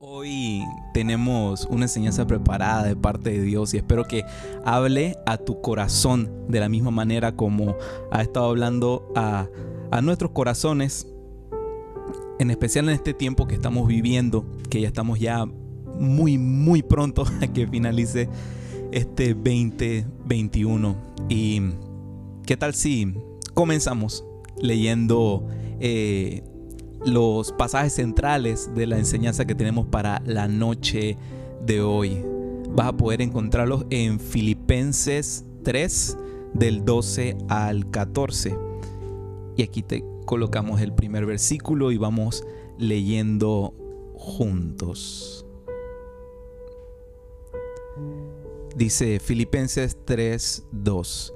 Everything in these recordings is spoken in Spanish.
Hoy tenemos una enseñanza preparada de parte de Dios y espero que hable a tu corazón de la misma manera como ha estado hablando a, nuestros corazones, en especial en este tiempo que estamos viviendo, que ya estamos ya muy, muy pronto a que finalice este 2021. ¿Y qué tal si comenzamos leyendo... Eh, los pasajes centrales de la enseñanza que tenemos para la noche de hoy. Vas a poder encontrarlos en Filipenses 3 del 12 al 14. Y aquí te colocamos el primer versículo y vamos leyendo juntos. Dice Filipenses 3, 2.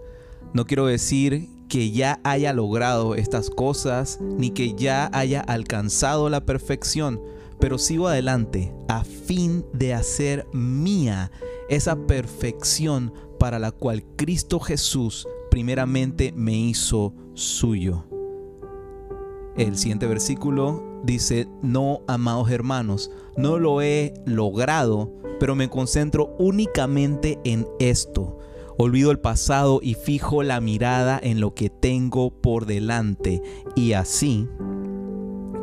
No quiero decir que ya haya logrado estas cosas, ni que ya haya alcanzado la perfección, pero sigo adelante a fin de hacer mía esa perfección para la cual Cristo Jesús primeramente me hizo suyo. El siguiente versículo dice, no, amados hermanos, no lo he logrado, pero me concentro únicamente en esto Olvido el pasado y fijo la mirada en lo que tengo por delante y así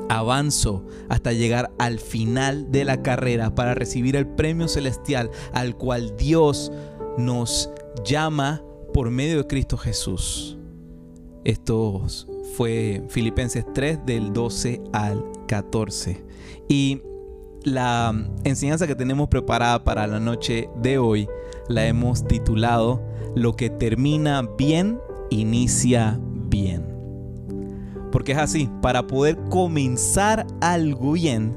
avanzo hasta llegar al final de la carrera para recibir el premio celestial al cual Dios nos llama por medio de Cristo Jesús. Esto fue Filipenses 3 del 12 al 14. Y la enseñanza que tenemos preparada para la noche de hoy la hemos titulado Lo que termina bien, inicia bien. Porque es así, para poder comenzar algo bien,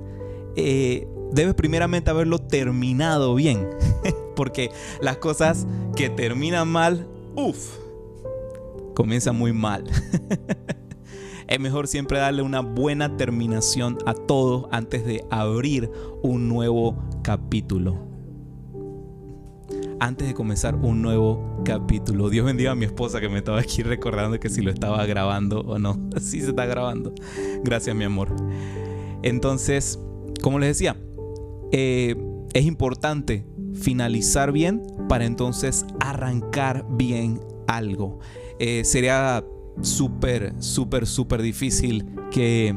eh, debes primeramente haberlo terminado bien. Porque las cosas que terminan mal, uff, comienzan muy mal. es mejor siempre darle una buena terminación a todo antes de abrir un nuevo capítulo antes de comenzar un nuevo capítulo. Dios bendiga a mi esposa que me estaba aquí recordando que si lo estaba grabando o no. Sí se está grabando. Gracias, mi amor. Entonces, como les decía, eh, es importante finalizar bien para entonces arrancar bien algo. Eh, sería súper, súper, súper difícil que,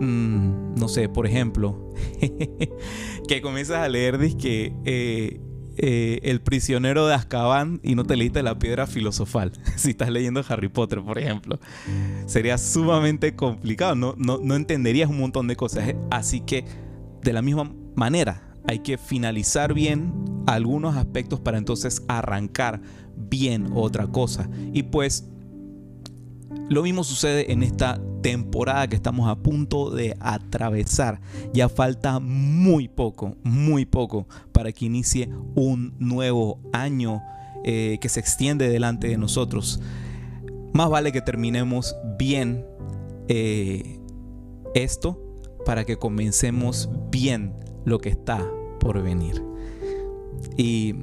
mm, no sé, por ejemplo, que comienzas a leer que eh, eh, el prisionero de Azkaban y no te leíste la piedra filosofal. si estás leyendo Harry Potter, por ejemplo. Sería sumamente complicado, no, no, no entenderías un montón de cosas. Así que, de la misma manera, hay que finalizar bien algunos aspectos para entonces arrancar bien otra cosa. Y pues lo mismo sucede en esta temporada que estamos a punto de atravesar. Ya falta muy poco, muy poco para que inicie un nuevo año eh, que se extiende delante de nosotros. Más vale que terminemos bien eh, esto para que comencemos bien lo que está por venir. Y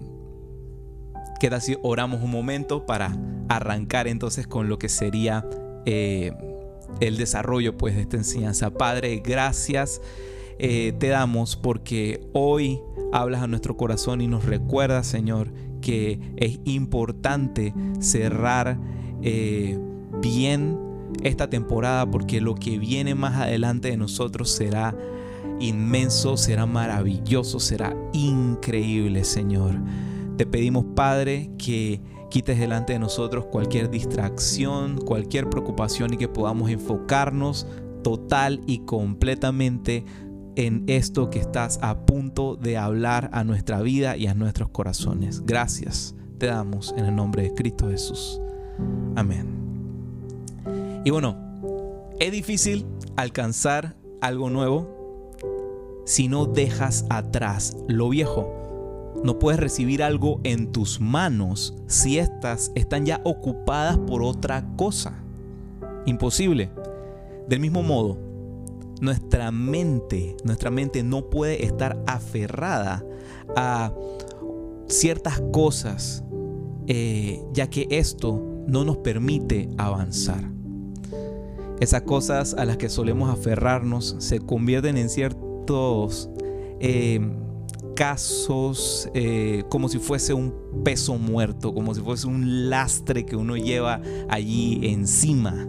queda si oramos un momento para arrancar entonces con lo que sería eh, el desarrollo pues de esta enseñanza. Padre, gracias eh, te damos porque hoy hablas a nuestro corazón y nos recuerdas, Señor, que es importante cerrar eh, bien esta temporada porque lo que viene más adelante de nosotros será inmenso, será maravilloso, será increíble, Señor. Te pedimos, Padre, que quites delante de nosotros cualquier distracción, cualquier preocupación y que podamos enfocarnos total y completamente en esto que estás a punto de hablar a nuestra vida y a nuestros corazones. Gracias te damos en el nombre de Cristo Jesús. Amén. Y bueno, es difícil alcanzar algo nuevo si no dejas atrás lo viejo. No puedes recibir algo en tus manos si éstas están ya ocupadas por otra cosa. Imposible. Del mismo modo, nuestra mente, nuestra mente no puede estar aferrada a ciertas cosas, eh, ya que esto no nos permite avanzar. Esas cosas a las que solemos aferrarnos se convierten en ciertos eh, casos eh, como si fuese un peso muerto, como si fuese un lastre que uno lleva allí encima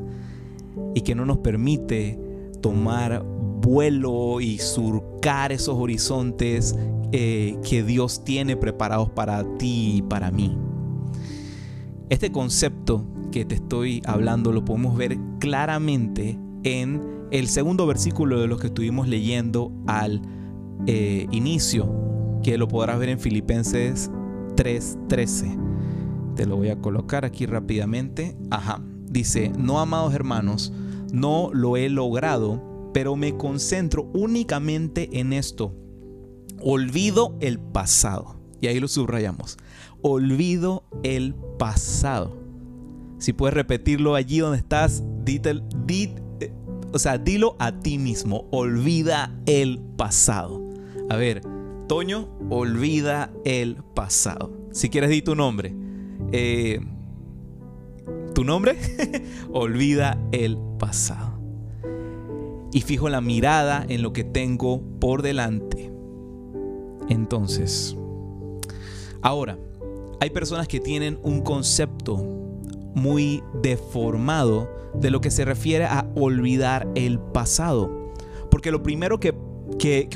y que no nos permite tomar vuelo y surcar esos horizontes eh, que Dios tiene preparados para ti y para mí. Este concepto que te estoy hablando lo podemos ver claramente en el segundo versículo de los que estuvimos leyendo al eh, inicio, que lo podrás ver en Filipenses 3:13. Te lo voy a colocar aquí rápidamente. Ajá. Dice, no amados hermanos, no lo he logrado, pero me concentro únicamente en esto. Olvido el pasado. Y ahí lo subrayamos olvido el pasado. Si puedes repetirlo allí donde estás, eh, o sea, dilo a ti mismo, olvida el pasado. A ver, Toño, olvida el pasado. Si quieres, di tu nombre. Eh, ¿Tu nombre? olvida el pasado. Y fijo la mirada en lo que tengo por delante. Entonces, ahora, hay personas que tienen un concepto muy deformado de lo que se refiere a olvidar el pasado. Porque lo primero que,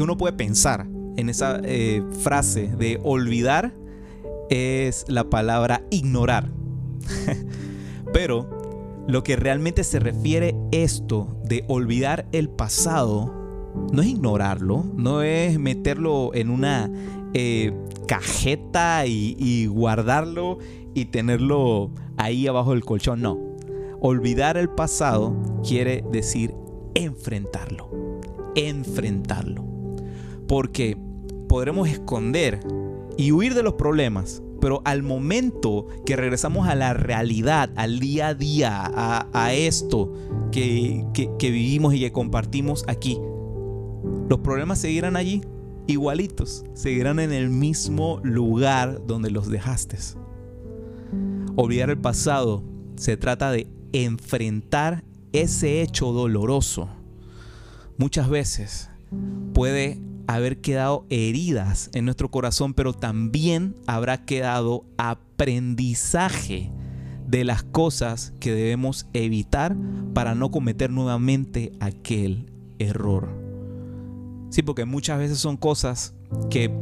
uno puede pensar en esa eh, frase de olvidar es la palabra ignorar. Pero lo que realmente se refiere esto de olvidar el pasado no es ignorarlo, no es meterlo en una eh, cajeta y, guardarlo y tenerlo ahí abajo del colchón. No. Olvidar el pasado quiere decir enfrentarlo. Enfrentarlo. Porque podremos esconder y huir de los problemas, pero al momento que regresamos a la realidad, al día a día, a, esto que, que vivimos y que compartimos aquí, los problemas seguirán allí, igualitos, seguirán en el mismo lugar donde los dejaste. Olvidar el pasado se trata de enfrentar ese hecho doloroso. Muchas veces puede haber quedado heridas en nuestro corazón, pero también habrá quedado aprendizaje de las cosas que debemos evitar para no cometer nuevamente aquel error. Sí, porque muchas veces son cosas que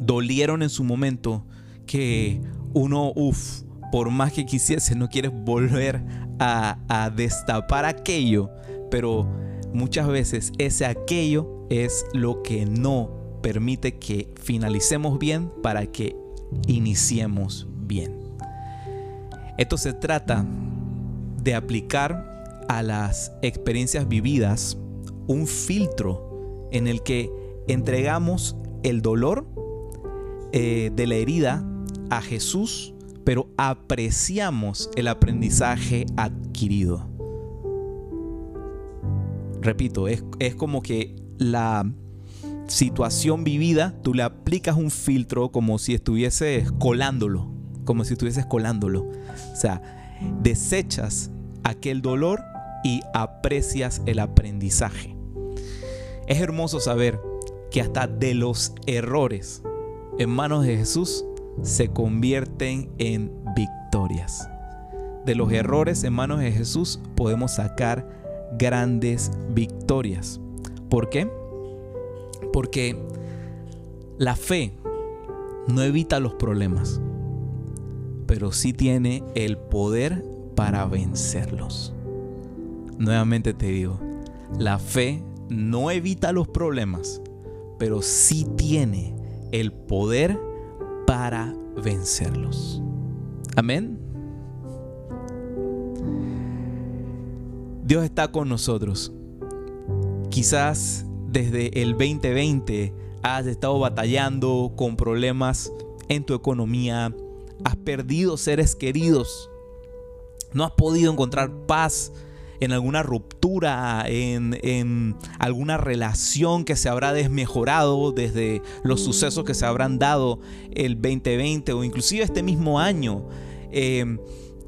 dolieron en su momento, que uno, uff, por más que quisiese, no quieres volver a, a destapar aquello, pero muchas veces ese aquello es lo que no permite que finalicemos bien para que iniciemos bien. Esto se trata de aplicar a las experiencias vividas un filtro en el que entregamos el dolor eh, de la herida a Jesús, pero apreciamos el aprendizaje adquirido. Repito, es, es como que la situación vivida, tú le aplicas un filtro como si estuvieses colándolo, como si estuvieses colándolo. O sea, desechas aquel dolor y aprecias el aprendizaje. Es hermoso saber que hasta de los errores en manos de Jesús se convierten en victorias. De los errores en manos de Jesús podemos sacar grandes victorias. ¿Por qué? Porque la fe no evita los problemas, pero sí tiene el poder para vencerlos. Nuevamente te digo, la fe no evita los problemas, pero sí tiene el poder para vencerlos. Amén. Dios está con nosotros. Quizás desde el 2020 has estado batallando con problemas en tu economía, has perdido seres queridos, no has podido encontrar paz en alguna ruptura, en, alguna relación que se habrá desmejorado desde los sucesos que se habrán dado el 2020 o inclusive este mismo año. Eh,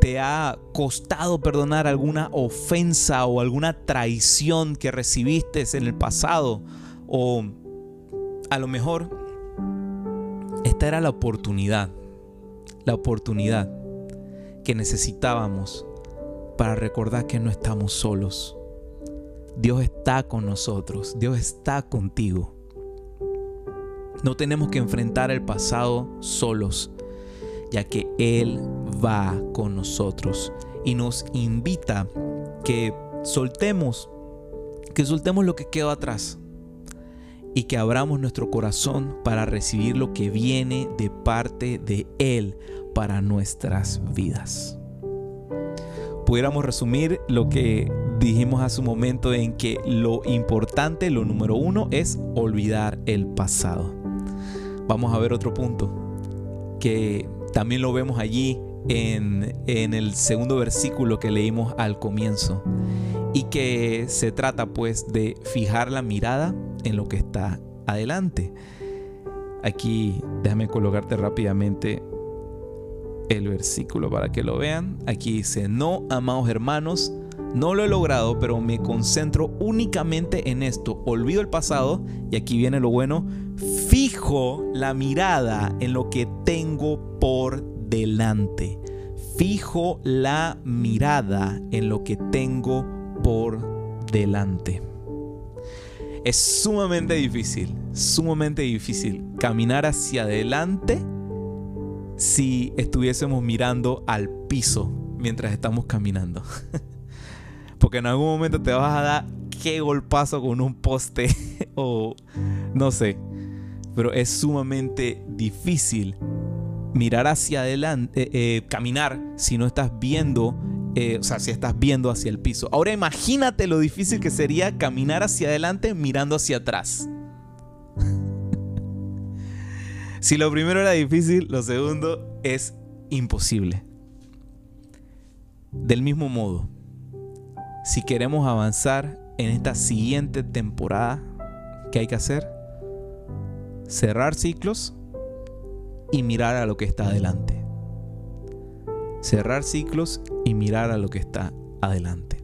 te ha costado perdonar alguna ofensa o alguna traición que recibiste en el pasado o a lo mejor esta era la oportunidad, la oportunidad que necesitábamos para recordar que no estamos solos. Dios está con nosotros, Dios está contigo. No tenemos que enfrentar el pasado solos, ya que Él va con nosotros y nos invita que soltemos, que soltemos lo que quedó atrás y que abramos nuestro corazón para recibir lo que viene de parte de Él para nuestras vidas. Pudiéramos resumir lo que dijimos hace un momento en que lo importante, lo número uno, es olvidar el pasado. Vamos a ver otro punto que también lo vemos allí en, en el segundo versículo que leímos al comienzo y que se trata pues de fijar la mirada en lo que está adelante. Aquí déjame colocarte rápidamente el versículo para que lo vean. Aquí dice, no, amados hermanos, no lo he logrado, pero me concentro únicamente en esto. Olvido el pasado y aquí viene lo bueno. Fijo la mirada en lo que tengo por delante. Fijo la mirada en lo que tengo por delante. Es sumamente difícil, sumamente difícil caminar hacia adelante si estuviésemos mirando al piso mientras estamos caminando. Porque en algún momento te vas a dar qué golpazo con un poste o no sé. Pero es sumamente difícil mirar hacia adelante, eh, eh, caminar si no estás viendo eh, o sea, si estás viendo hacia el piso. Ahora imagínate lo difícil que sería caminar hacia adelante mirando hacia atrás. si lo primero era difícil, lo segundo es imposible. Del mismo modo, si queremos avanzar en esta siguiente temporada, ¿qué hay que hacer? Cerrar ciclos y mirar a lo que está adelante cerrar ciclos y mirar a lo que está adelante.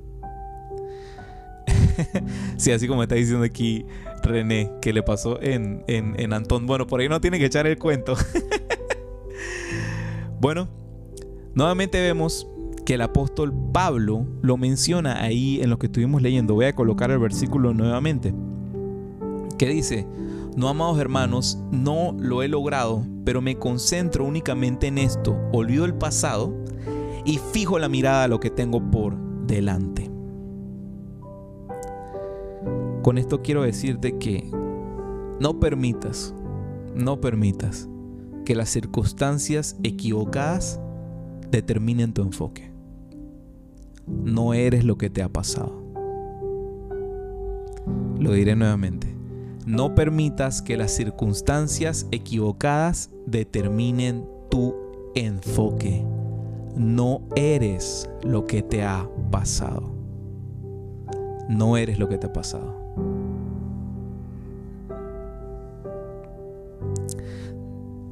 sí, así como está diciendo aquí René, que le pasó en, en, Antón. Bueno, por ahí no tiene que echar el cuento. bueno, nuevamente vemos que el apóstol Pablo lo menciona ahí en lo que estuvimos leyendo. Voy a colocar el versículo nuevamente. Que dice, no, amados hermanos, no lo he logrado, pero me concentro únicamente en esto. Olvido el pasado y fijo la mirada a lo que tengo por delante. Con esto quiero decirte que no permitas, no permitas que las circunstancias equivocadas determinen tu enfoque. No eres lo que te ha pasado. Lo diré nuevamente. No permitas que las circunstancias equivocadas determinen tu enfoque no eres lo que te ha pasado. No eres lo que te ha pasado.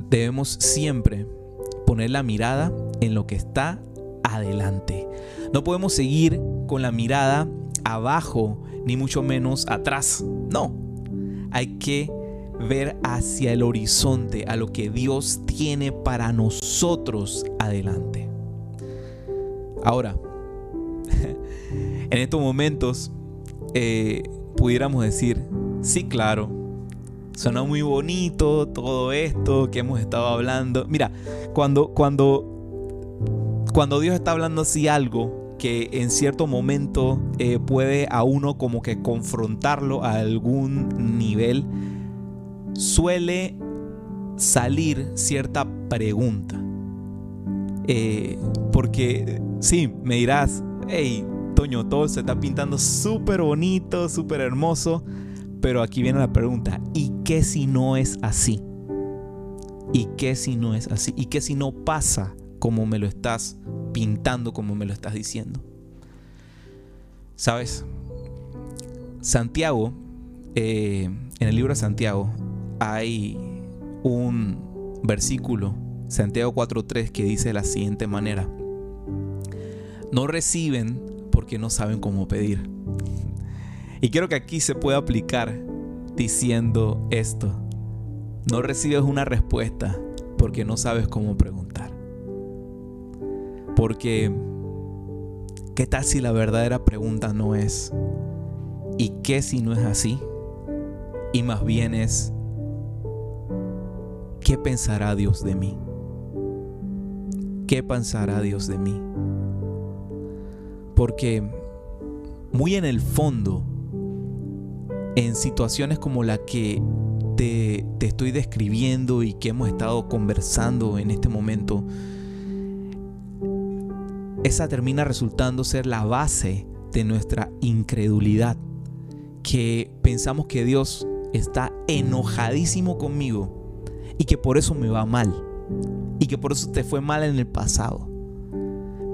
Debemos siempre poner la mirada en lo que está adelante. No podemos seguir con la mirada abajo, ni mucho menos atrás. No. Hay que ver hacia el horizonte, a lo que Dios tiene para nosotros adelante. Ahora, en estos momentos eh, pudiéramos decir, sí, claro, suena muy bonito todo esto que hemos estado hablando. Mira, cuando, cuando, cuando Dios está hablando así algo que en cierto momento eh, puede a uno como que confrontarlo a algún nivel, suele salir cierta pregunta. Eh, porque sí, me dirás, hey, Toño, todo se está pintando súper bonito, súper hermoso, pero aquí viene la pregunta, ¿y qué si no es así? ¿Y qué si no es así? ¿Y qué si no pasa como me lo estás pintando, como me lo estás diciendo? ¿Sabes? Santiago, eh, en el libro de Santiago, hay un versículo Santiago 4.3 que dice de la siguiente manera, no reciben porque no saben cómo pedir. Y quiero que aquí se pueda aplicar diciendo esto, no recibes una respuesta porque no sabes cómo preguntar. Porque, ¿qué tal si la verdadera pregunta no es, ¿y qué si no es así? Y más bien es, ¿qué pensará Dios de mí? ¿Qué pensará Dios de mí? Porque muy en el fondo, en situaciones como la que te, te, estoy describiendo y que hemos estado conversando en este momento, esa termina resultando ser la base de nuestra incredulidad, que pensamos que Dios está enojadísimo conmigo y que por eso me va mal y que por eso te fue mal en el pasado.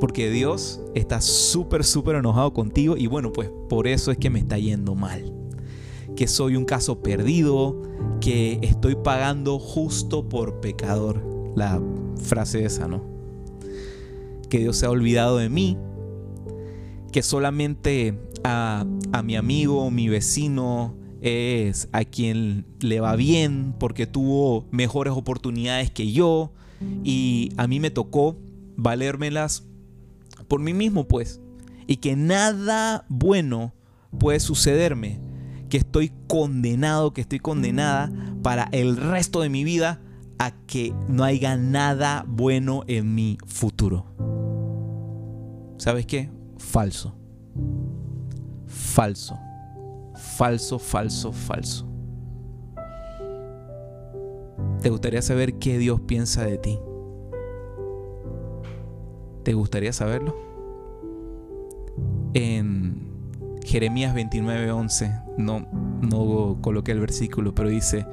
Porque Dios está súper, súper enojado contigo y bueno, pues por eso es que me está yendo mal. Que soy un caso perdido, que estoy pagando justo por pecador. La frase esa, ¿no? Que Dios se ha olvidado de mí, que solamente a, mi amigo, mi vecino, es a quien le va bien porque tuvo mejores oportunidades que yo y a mí me tocó valérmelas por mí mismo pues. Y que nada bueno puede sucederme que estoy condenado que estoy condenada para el resto de mi vida a que no haya nada bueno en mi futuro ¿sabes qué? falso falso falso, falso, falso. ¿Te gustaría saber qué Dios piensa de ti? ¿Te gustaría saberlo? En Jeremías 29:11, no, no coloqué el versículo, pero dice,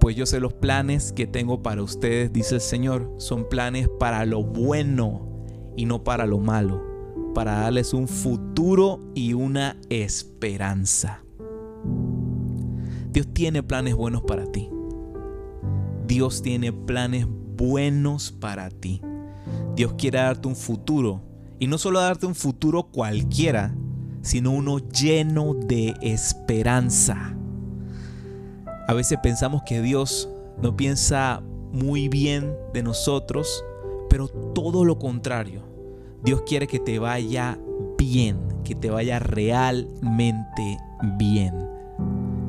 pues yo sé los planes que tengo para ustedes, dice el Señor, son planes para lo bueno y no para lo malo, para darles un futuro y una esperanza. Dios tiene planes buenos para ti. Dios tiene planes buenos para ti. Dios quiere darte un futuro. Y no solo darte un futuro cualquiera, sino uno lleno de esperanza. A veces pensamos que Dios no piensa muy bien de nosotros, pero todo lo contrario. Dios quiere que te vaya bien, que te vaya realmente bien.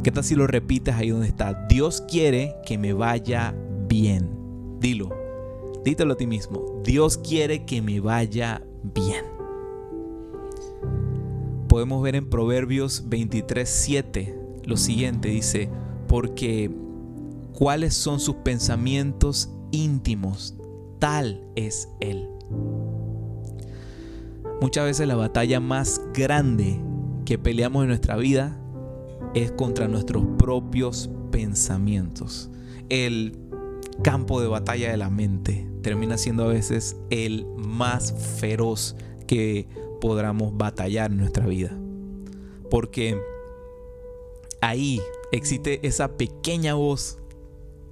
¿Qué tal si lo repites ahí donde está? Dios quiere que me vaya bien. Dilo. Dítelo a ti mismo. Dios quiere que me vaya bien. Podemos ver en Proverbios 23:7 lo siguiente. Dice, porque cuáles son sus pensamientos íntimos, tal es Él. Muchas veces la batalla más grande que peleamos en nuestra vida es contra nuestros propios pensamientos. El campo de batalla de la mente termina siendo a veces el más feroz que podamos batallar en nuestra vida. Porque ahí existe esa pequeña voz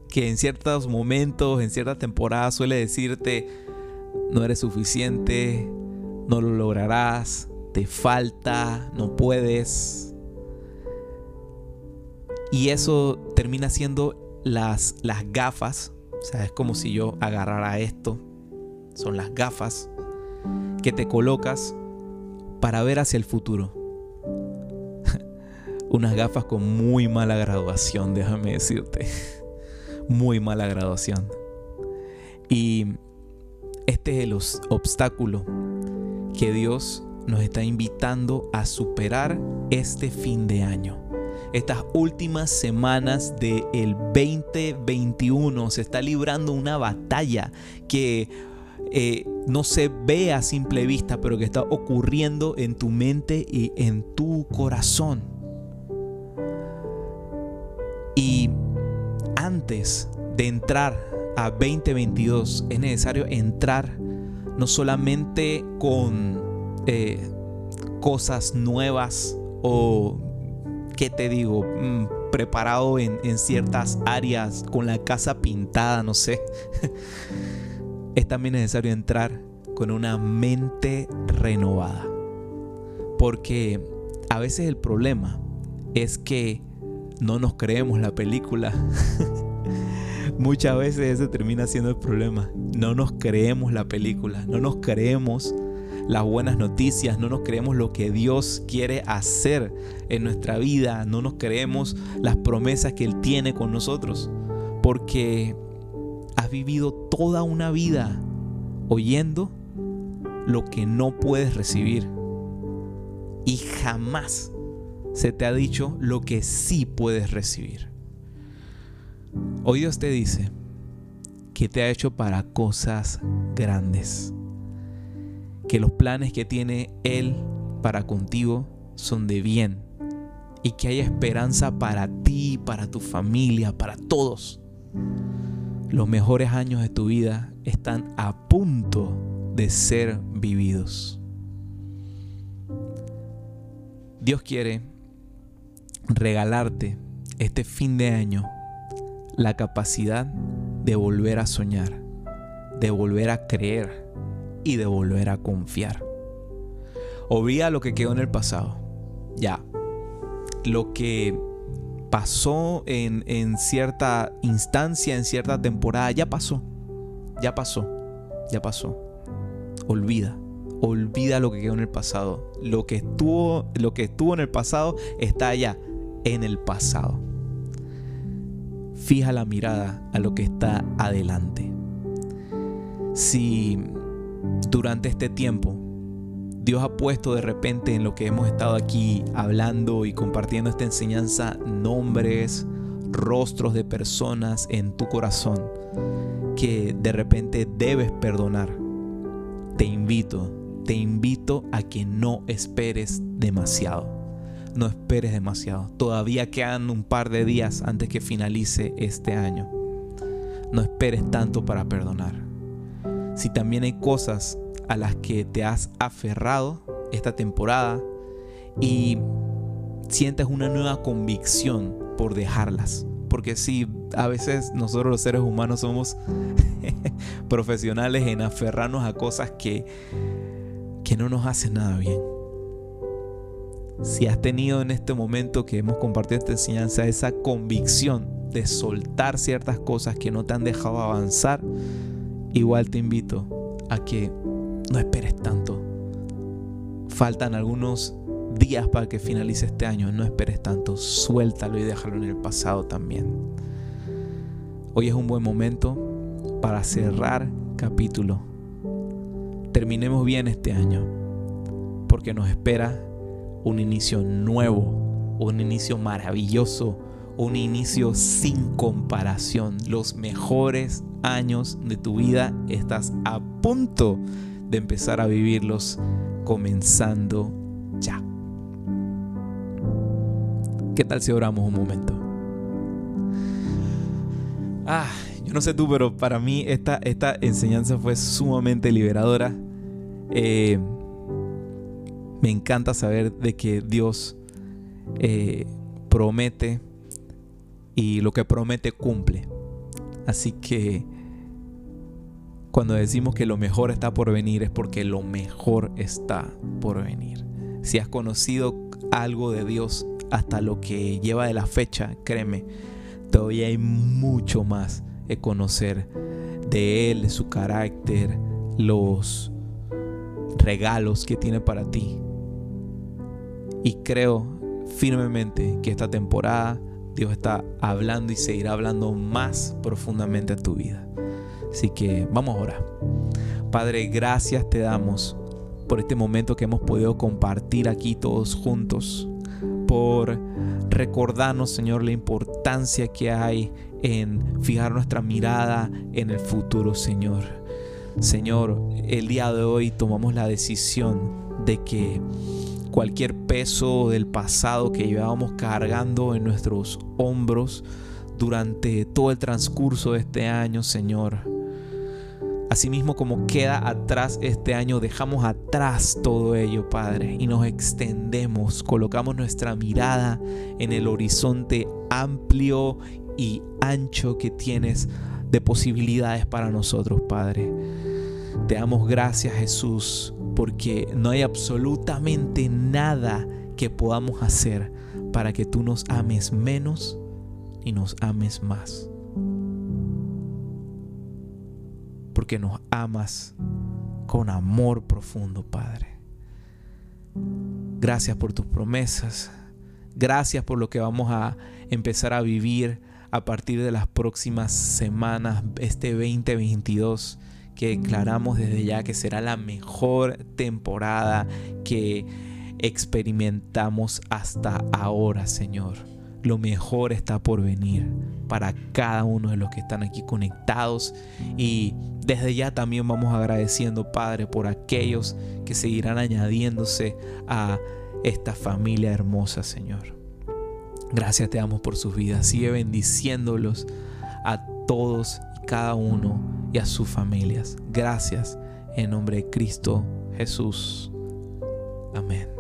que en ciertos momentos, en ciertas temporadas suele decirte, no eres suficiente, no lo lograrás, te falta, no puedes, y eso termina siendo las, las gafas. O sea, es como si yo agarrara esto. Son las gafas que te colocas para ver hacia el futuro. Unas gafas con muy mala graduación, déjame decirte. Muy mala graduación. Y este es el obstáculo que Dios nos está invitando a superar este fin de año estas últimas semanas del 2021 se está librando una batalla que eh, no se ve a simple vista, pero que está ocurriendo en tu mente y en tu corazón. Y antes de entrar a 2022 es necesario entrar no solamente con eh, cosas nuevas o ¿qué te digo? Mm, preparado en, ciertas áreas, con la casa pintada, no sé. es también necesario entrar con una mente renovada. Porque a veces el problema es que no nos creemos la película. Muchas veces ese termina siendo el problema. No nos creemos la película, no nos creemos las buenas noticias, no nos creemos lo que Dios quiere hacer en nuestra vida, no nos creemos las promesas que Él tiene con nosotros, porque has vivido toda una vida oyendo lo que no puedes recibir y jamás se te ha dicho lo que sí puedes recibir. Hoy Dios te dice que te ha hecho para cosas grandes que los planes que tiene Él para contigo son de bien y que hay esperanza para ti, para tu familia, para todos. Los mejores años de tu vida están a punto de ser vividos. Dios quiere regalarte este fin de año la capacidad de volver a soñar, de volver a creer, y de volver a confiar. Olvida lo que quedó en el pasado. Ya. Lo que pasó en, en cierta instancia, en cierta temporada, ya pasó. Ya pasó. Ya pasó. Olvida. Olvida lo que quedó en el pasado. Lo que estuvo, lo que estuvo en el pasado está allá, en el pasado. Fija la mirada a lo que está adelante. Si durante este tiempo, Dios ha puesto de repente en lo que hemos estado aquí hablando y compartiendo esta enseñanza nombres, rostros de personas en tu corazón que de repente debes perdonar. Te invito, te invito a que no esperes demasiado. No esperes demasiado. Todavía quedan un par de días antes que finalice este año. No esperes tanto para perdonar si también hay cosas a las que te has aferrado esta temporada y sientes una nueva convicción por dejarlas. Porque si a veces nosotros los seres humanos somos profesionales en aferrarnos a cosas que, que no nos hacen nada bien. Si has tenido en este momento que hemos compartido esta enseñanza esa convicción de soltar ciertas cosas que no te han dejado avanzar, igual te invito a que no esperes tanto. Faltan algunos días para que finalice este año. No esperes tanto. Suéltalo y déjalo en el pasado también. Hoy es un buen momento para cerrar capítulo. Terminemos bien este año. Porque nos espera un inicio nuevo. Un inicio maravilloso. Un inicio sin comparación. Los mejores años de tu vida estás a punto de empezar a vivirlos comenzando ya. ¿Qué tal si oramos un momento? Ah, yo no sé tú, pero para mí esta, esta enseñanza fue sumamente liberadora. Eh, me encanta saber de que Dios eh, promete y lo que promete cumple. Así que cuando decimos que lo mejor está por venir es porque lo mejor está por venir. Si has conocido algo de Dios hasta lo que lleva de la fecha, créeme, todavía hay mucho más que conocer de Él, su carácter, los regalos que tiene para ti. Y creo firmemente que esta temporada Dios está hablando y seguirá hablando más profundamente a tu vida. Así que vamos ahora. Padre, gracias te damos por este momento que hemos podido compartir aquí todos juntos, por recordarnos, Señor, la importancia que hay en fijar nuestra mirada en el futuro, Señor. Señor, el día de hoy tomamos la decisión de que cualquier peso del pasado que llevábamos cargando en nuestros hombros durante todo el transcurso de este año, Señor, Asimismo como queda atrás este año, dejamos atrás todo ello, Padre, y nos extendemos, colocamos nuestra mirada en el horizonte amplio y ancho que tienes de posibilidades para nosotros, Padre. Te damos gracias, Jesús, porque no hay absolutamente nada que podamos hacer para que tú nos ames menos y nos ames más. porque nos amas con amor profundo, Padre. Gracias por tus promesas. Gracias por lo que vamos a empezar a vivir a partir de las próximas semanas, este 2022, que declaramos desde ya que será la mejor temporada que experimentamos hasta ahora, Señor. Lo mejor está por venir para cada uno de los que están aquí conectados y desde ya también vamos agradeciendo, Padre, por aquellos que seguirán añadiéndose a esta familia hermosa, Señor. Gracias te damos por sus vidas. Sigue bendiciéndolos a todos y cada uno y a sus familias. Gracias en nombre de Cristo Jesús. Amén.